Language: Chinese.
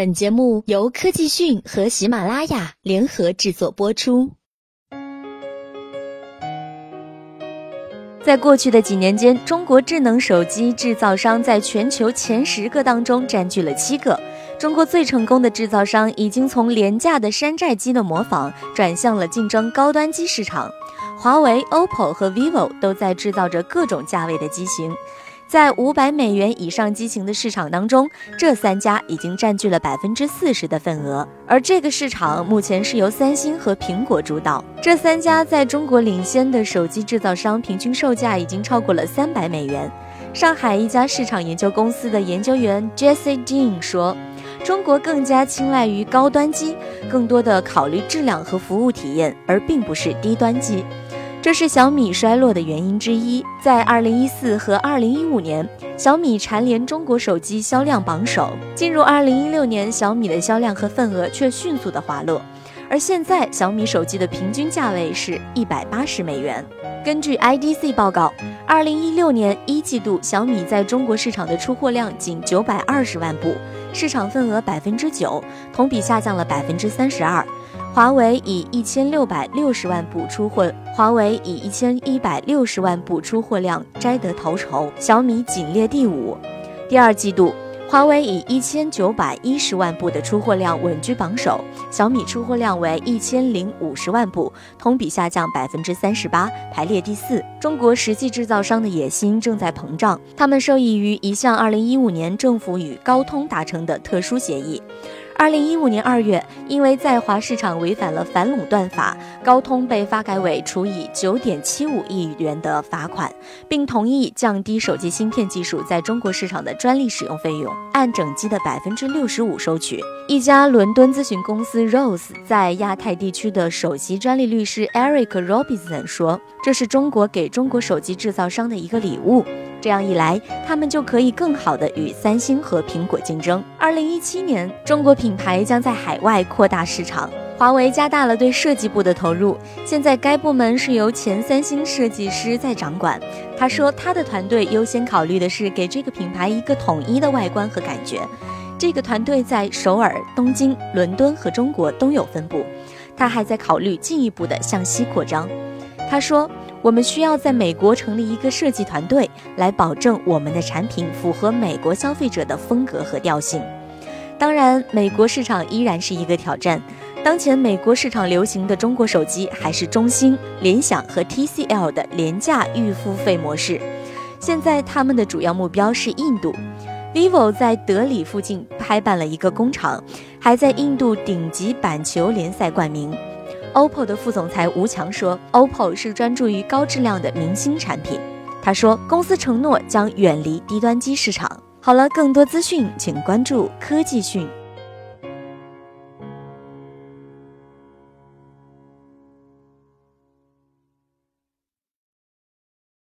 本节目由科技讯和喜马拉雅联合制作播出。在过去的几年间，中国智能手机制造商在全球前十个当中占据了七个。中国最成功的制造商已经从廉价的山寨机的模仿，转向了竞争高端机市场。华为、OPPO 和 vivo 都在制造着各种价位的机型。在五百美元以上机型的市场当中，这三家已经占据了百分之四十的份额，而这个市场目前是由三星和苹果主导。这三家在中国领先的手机制造商，平均售价已经超过了三百美元。上海一家市场研究公司的研究员 Jesse Dean 说：“中国更加青睐于高端机，更多的考虑质量和服务体验，而并不是低端机。”这是小米衰落的原因之一。在二零一四和二零一五年，小米蝉联中国手机销量榜首。进入二零一六年，小米的销量和份额却迅速的滑落。而现在，小米手机的平均价位是一百八十美元。根据 IDC 报告，二零一六年一季度，小米在中国市场的出货量仅九百二十万部，市场份额百分之九，同比下降了百分之三十二。华为以一千六百六十万部出货，华为以一千一百六十万部出货量摘得头筹，小米仅列第五。第二季度，华为以一千九百一十万部的出货量稳居榜首，小米出货量为一千零五十万部，同比下降百分之三十八，排列第四。中国实际制造商的野心正在膨胀，他们受益于一项二零一五年政府与高通达成的特殊协议。二零一五年二月，因为在华市场违反了反垄断法，高通被发改委处以九点七五亿元的罚款，并同意降低手机芯片技术在中国市场的专利使用费用，按整机的百分之六十五收取。一家伦敦咨询公司 Rose 在亚太地区的首席专利律师 Eric Robinson 说：“这是中国给中国手机制造商的一个礼物。”这样一来，他们就可以更好地与三星和苹果竞争。二零一七年，中国品牌将在海外扩大市场。华为加大了对设计部的投入，现在该部门是由前三星设计师在掌管。他说，他的团队优先考虑的是给这个品牌一个统一的外观和感觉。这个团队在首尔、东京、伦敦和中国都有分布。他还在考虑进一步的向西扩张。他说。我们需要在美国成立一个设计团队，来保证我们的产品符合美国消费者的风格和调性。当然，美国市场依然是一个挑战。当前美国市场流行的中国手机还是中兴、联想和 TCL 的廉价预付费模式。现在他们的主要目标是印度。vivo 在德里附近开办了一个工厂，还在印度顶级板球联赛冠名。OPPO 的副总裁吴强说：“OPPO 是专注于高质量的明星产品。”他说：“公司承诺将远离低端机市场。”好了，更多资讯请关注科技讯。